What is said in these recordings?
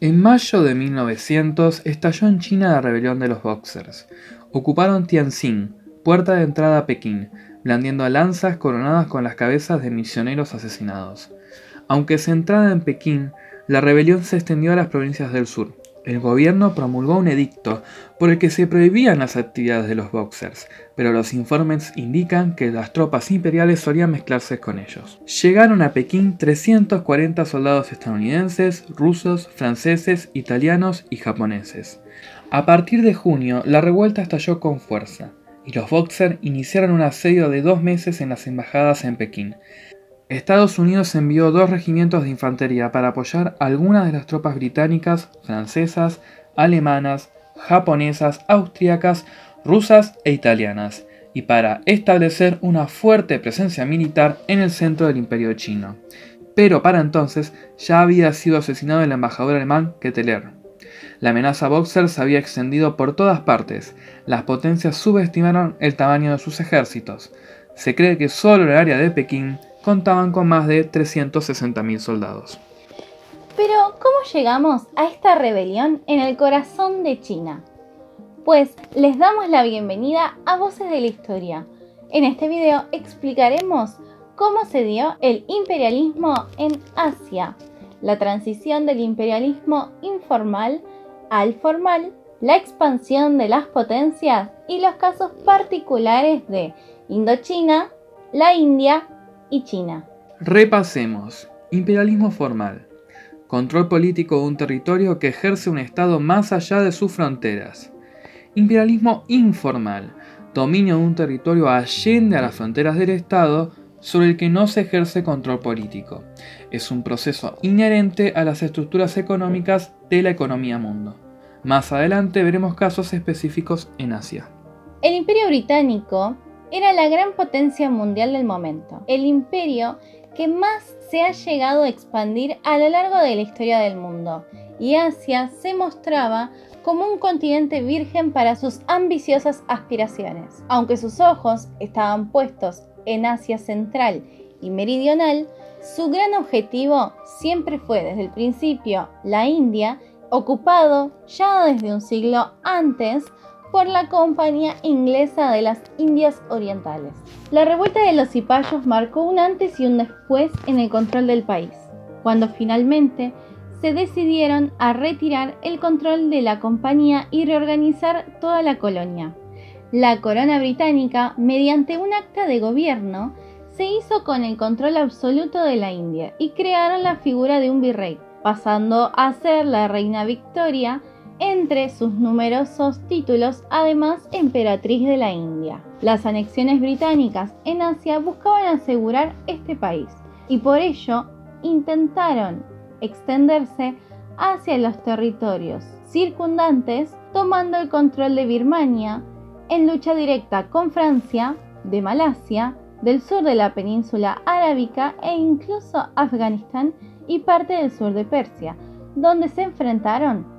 En mayo de 1900 estalló en China la rebelión de los Boxers. Ocuparon Tianjin, puerta de entrada a Pekín, blandiendo lanzas coronadas con las cabezas de misioneros asesinados. Aunque centrada en Pekín, la rebelión se extendió a las provincias del sur. El gobierno promulgó un edicto por el que se prohibían las actividades de los boxers, pero los informes indican que las tropas imperiales solían mezclarse con ellos. Llegaron a Pekín 340 soldados estadounidenses, rusos, franceses, italianos y japoneses. A partir de junio, la revuelta estalló con fuerza, y los boxers iniciaron un asedio de dos meses en las embajadas en Pekín, Estados Unidos envió dos regimientos de infantería para apoyar algunas de las tropas británicas, francesas, alemanas, japonesas, austriacas, rusas e italianas, y para establecer una fuerte presencia militar en el centro del imperio chino. Pero para entonces ya había sido asesinado el embajador alemán Ketteler. La amenaza Boxer se había extendido por todas partes. Las potencias subestimaron el tamaño de sus ejércitos. Se cree que solo el área de Pekín contaban con más de 360.000 soldados. Pero, ¿cómo llegamos a esta rebelión en el corazón de China? Pues les damos la bienvenida a Voces de la Historia. En este video explicaremos cómo se dio el imperialismo en Asia, la transición del imperialismo informal al formal, la expansión de las potencias y los casos particulares de Indochina, la India y China. Repasemos. Imperialismo formal. Control político de un territorio que ejerce un Estado más allá de sus fronteras. Imperialismo informal. Dominio de un territorio allende a las fronteras del Estado sobre el que no se ejerce control político. Es un proceso inherente a las estructuras económicas de la economía mundo. Más adelante veremos casos específicos en Asia. El Imperio Británico era la gran potencia mundial del momento, el imperio que más se ha llegado a expandir a lo largo de la historia del mundo, y Asia se mostraba como un continente virgen para sus ambiciosas aspiraciones. Aunque sus ojos estaban puestos en Asia Central y Meridional, su gran objetivo siempre fue desde el principio la India, ocupado ya desde un siglo antes por la Compañía Inglesa de las Indias Orientales. La revuelta de los cipayos marcó un antes y un después en el control del país, cuando finalmente se decidieron a retirar el control de la compañía y reorganizar toda la colonia. La corona británica, mediante un acta de gobierno, se hizo con el control absoluto de la India y crearon la figura de un virrey, pasando a ser la reina Victoria entre sus numerosos títulos, además emperatriz de la India. Las anexiones británicas en Asia buscaban asegurar este país y por ello intentaron extenderse hacia los territorios circundantes, tomando el control de Birmania en lucha directa con Francia, de Malasia, del sur de la península arábica e incluso Afganistán y parte del sur de Persia, donde se enfrentaron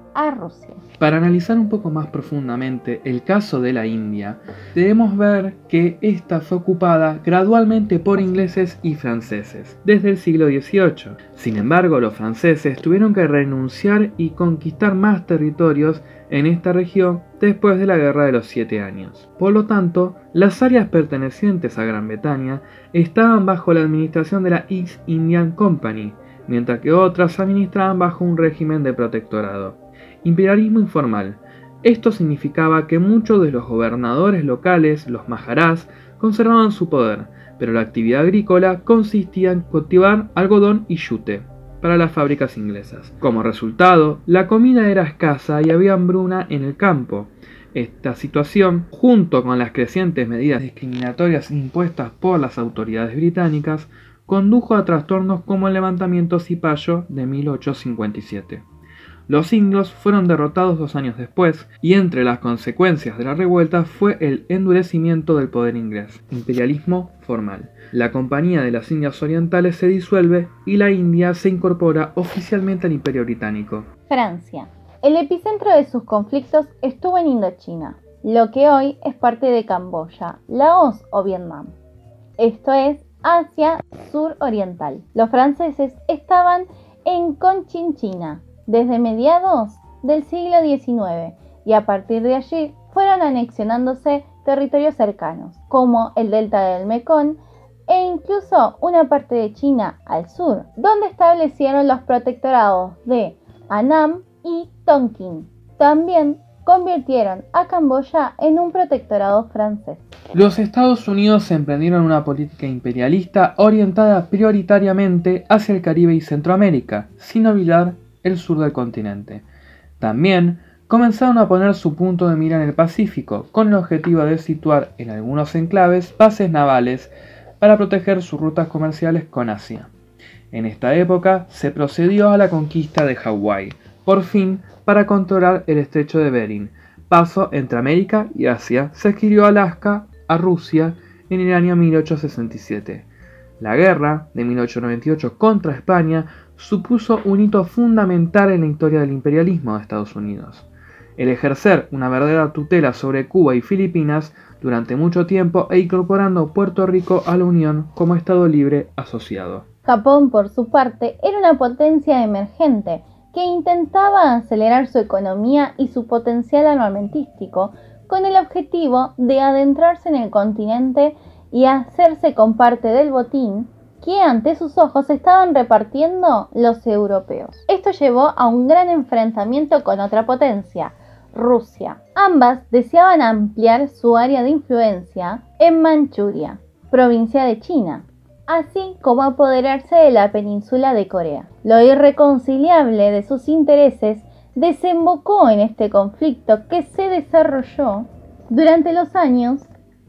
Para analizar un poco más profundamente el caso de la India, debemos ver que esta fue ocupada gradualmente por ingleses y franceses desde el siglo XVIII. Sin embargo, los franceses tuvieron que renunciar y conquistar más territorios en esta región después de la Guerra de los Siete Años. Por lo tanto, las áreas pertenecientes a Gran Bretaña estaban bajo la administración de la East Indian Company, mientras que otras administraban bajo un régimen de protectorado. Imperialismo informal. Esto significaba que muchos de los gobernadores locales, los maharás, conservaban su poder, pero la actividad agrícola consistía en cultivar algodón y yute para las fábricas inglesas. Como resultado, la comida era escasa y había hambruna en el campo. Esta situación, junto con las crecientes medidas discriminatorias impuestas por las autoridades británicas, condujo a trastornos como el levantamiento cipayo de 1857. Los inglos fueron derrotados dos años después, y entre las consecuencias de la revuelta fue el endurecimiento del poder inglés, imperialismo formal. La Compañía de las Indias Orientales se disuelve y la India se incorpora oficialmente al Imperio Británico. Francia. El epicentro de sus conflictos estuvo en Indochina, lo que hoy es parte de Camboya, Laos o Vietnam. Esto es Asia Sur Oriental. Los franceses estaban en Conchinchina, desde mediados del siglo XIX y a partir de allí fueron anexionándose territorios cercanos, como el delta del Mekong e incluso una parte de China al sur, donde establecieron los protectorados de Annam y Tonkin. También convirtieron a Camboya en un protectorado francés. Los Estados Unidos emprendieron una política imperialista orientada prioritariamente hacia el Caribe y Centroamérica, sin olvidar el sur del continente. También comenzaron a poner su punto de mira en el Pacífico, con el objetivo de situar en algunos enclaves bases navales para proteger sus rutas comerciales con Asia. En esta época se procedió a la conquista de Hawái, por fin para controlar el estrecho de Bering, paso entre América y Asia, se adquirió Alaska a Rusia en el año 1867. La guerra de 1898 contra España supuso un hito fundamental en la historia del imperialismo de Estados Unidos. El ejercer una verdadera tutela sobre Cuba y Filipinas durante mucho tiempo e incorporando Puerto Rico a la Unión como Estado libre asociado. Japón, por su parte, era una potencia emergente que intentaba acelerar su economía y su potencial armamentístico con el objetivo de adentrarse en el continente y hacerse con parte del botín que ante sus ojos estaban repartiendo los europeos. Esto llevó a un gran enfrentamiento con otra potencia, Rusia. Ambas deseaban ampliar su área de influencia en Manchuria, provincia de China, así como apoderarse de la península de Corea. Lo irreconciliable de sus intereses desembocó en este conflicto que se desarrolló durante los años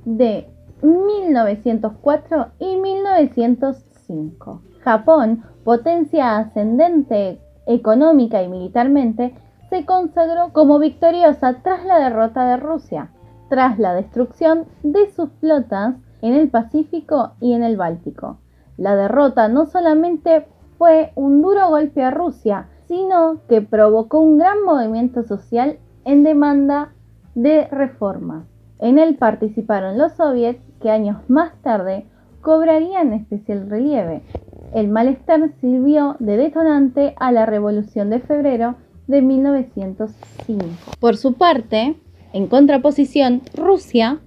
de 1904 y 1905. Japón, potencia ascendente económica y militarmente, se consagró como victoriosa tras la derrota de Rusia, tras la destrucción de sus flotas en el Pacífico y en el Báltico. La derrota no solamente fue un duro golpe a Rusia, sino que provocó un gran movimiento social en demanda de reformas. En él participaron los soviets que años más tarde cobrarían especial relieve. El malestar sirvió de detonante a la Revolución de Febrero de 1905. Por su parte, en contraposición, Rusia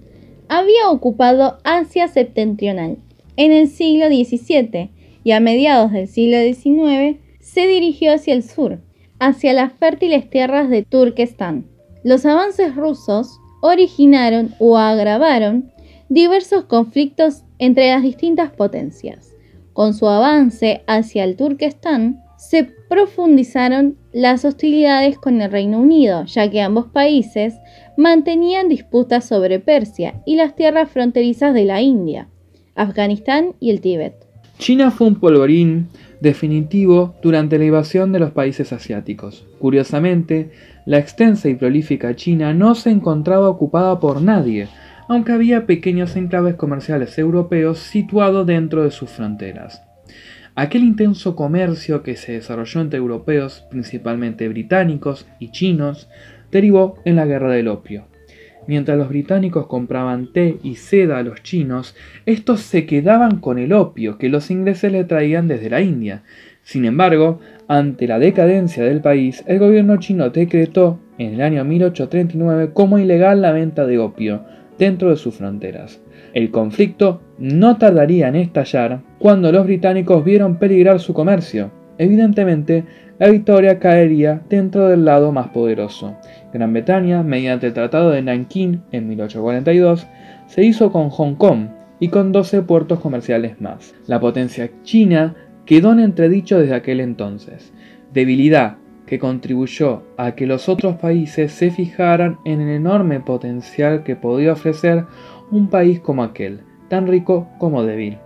había ocupado Asia septentrional en el siglo XVII y a mediados del siglo XIX se dirigió hacia el sur, hacia las fértiles tierras de Turkestán. Los avances rusos originaron o agravaron diversos conflictos entre las distintas potencias. Con su avance hacia el Turkestán, se profundizaron las hostilidades con el Reino Unido, ya que ambos países mantenían disputas sobre Persia y las tierras fronterizas de la India, Afganistán y el Tíbet. China fue un polvorín definitivo durante la invasión de los países asiáticos. Curiosamente, la extensa y prolífica China no se encontraba ocupada por nadie, aunque había pequeños enclaves comerciales europeos situados dentro de sus fronteras. Aquel intenso comercio que se desarrolló entre europeos, principalmente británicos y chinos, derivó en la guerra del opio. Mientras los británicos compraban té y seda a los chinos, estos se quedaban con el opio que los ingleses le traían desde la India. Sin embargo, ante la decadencia del país, el gobierno chino decretó en el año 1839 como ilegal la venta de opio dentro de sus fronteras. El conflicto no tardaría en estallar cuando los británicos vieron peligrar su comercio. Evidentemente, la victoria caería dentro del lado más poderoso. Gran Bretaña, mediante el Tratado de Nanking en 1842, se hizo con Hong Kong y con 12 puertos comerciales más. La potencia china quedó en entredicho desde aquel entonces, debilidad que contribuyó a que los otros países se fijaran en el enorme potencial que podía ofrecer un país como aquel, tan rico como débil.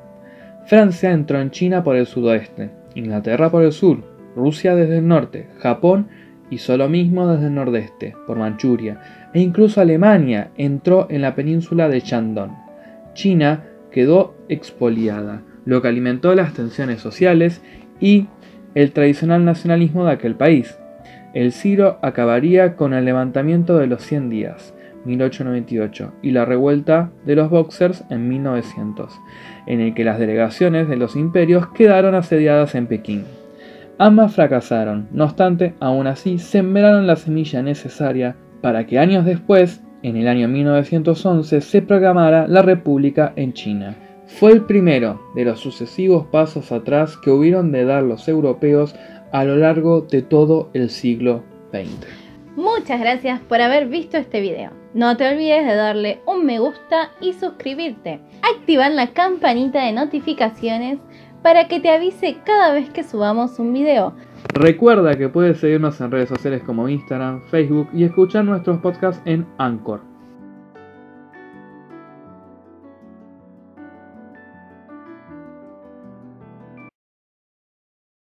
Francia entró en China por el sudoeste, Inglaterra por el sur, Rusia desde el norte, Japón hizo lo mismo desde el nordeste, por Manchuria, e incluso Alemania entró en la península de Shandong. China quedó expoliada, lo que alimentó las tensiones sociales y el tradicional nacionalismo de aquel país. El Ciro acabaría con el levantamiento de los 100 días, 1898, y la revuelta de los Boxers en 1900, en el que las delegaciones de los imperios quedaron asediadas en Pekín. Ambas fracasaron, no obstante, aún así sembraron la semilla necesaria para que años después, en el año 1911, se proclamara la República en China. Fue el primero de los sucesivos pasos atrás que hubieron de dar los europeos a lo largo de todo el siglo XX. Muchas gracias por haber visto este video. No te olvides de darle un me gusta y suscribirte. Activar la campanita de notificaciones para que te avise cada vez que subamos un video. Recuerda que puedes seguirnos en redes sociales como Instagram, Facebook y escuchar nuestros podcasts en Anchor.